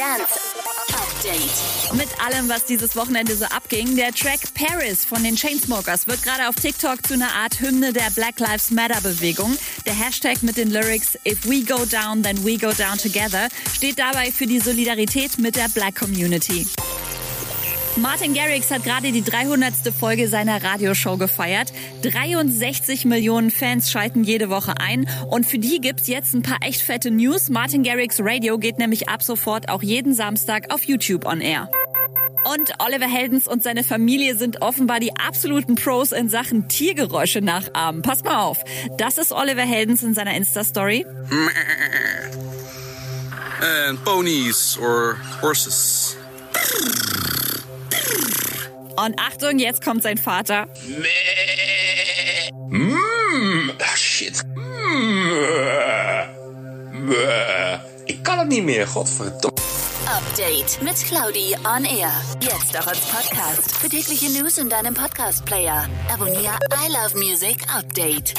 Dance Update. Mit allem, was dieses Wochenende so abging, der Track Paris von den Chainsmokers wird gerade auf TikTok zu einer Art Hymne der Black Lives Matter Bewegung. Der Hashtag mit den Lyrics If we go down, then we go down together steht dabei für die Solidarität mit der Black Community. Martin Garrix hat gerade die 300. Folge seiner Radioshow gefeiert. 63 Millionen Fans schalten jede Woche ein und für die gibt's jetzt ein paar echt fette News. Martin Garrix Radio geht nämlich ab sofort auch jeden Samstag auf YouTube on Air. Und Oliver Heldens und seine Familie sind offenbar die absoluten Pros in Sachen Tiergeräusche nachahmen. Passt mal auf. Das ist Oliver Heldens in seiner Insta-Story. And ponies or horses. Und Achtung, jetzt kommt sein Vater. Mm, ah, shit. Mm, äh, ik kan het niet meer, godverdomme. Update mit Claudi on Air. Jetzt auch als Podcast. Für tägliche News in deinem Podcast-Player. Abonniere I Love Music Update.